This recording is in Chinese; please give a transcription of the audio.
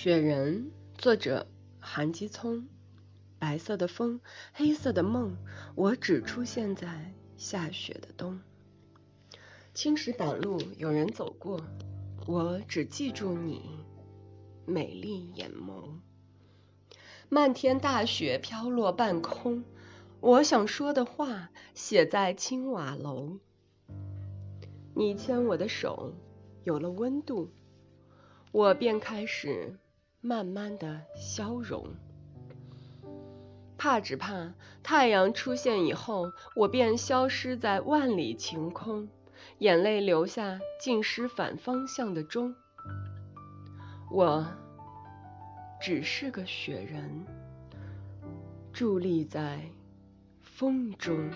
雪人，作者韩基聪。白色的风，黑色的梦，我只出现在下雪的冬。青石板路有人走过，我只记住你美丽眼眸。漫天大雪飘落半空，我想说的话写在青瓦楼。你牵我的手，有了温度，我便开始慢慢的消融。怕只怕太阳出现以后，我便消失在万里晴空，眼泪流下浸湿反方向的钟。我只是个雪人，伫立在风中。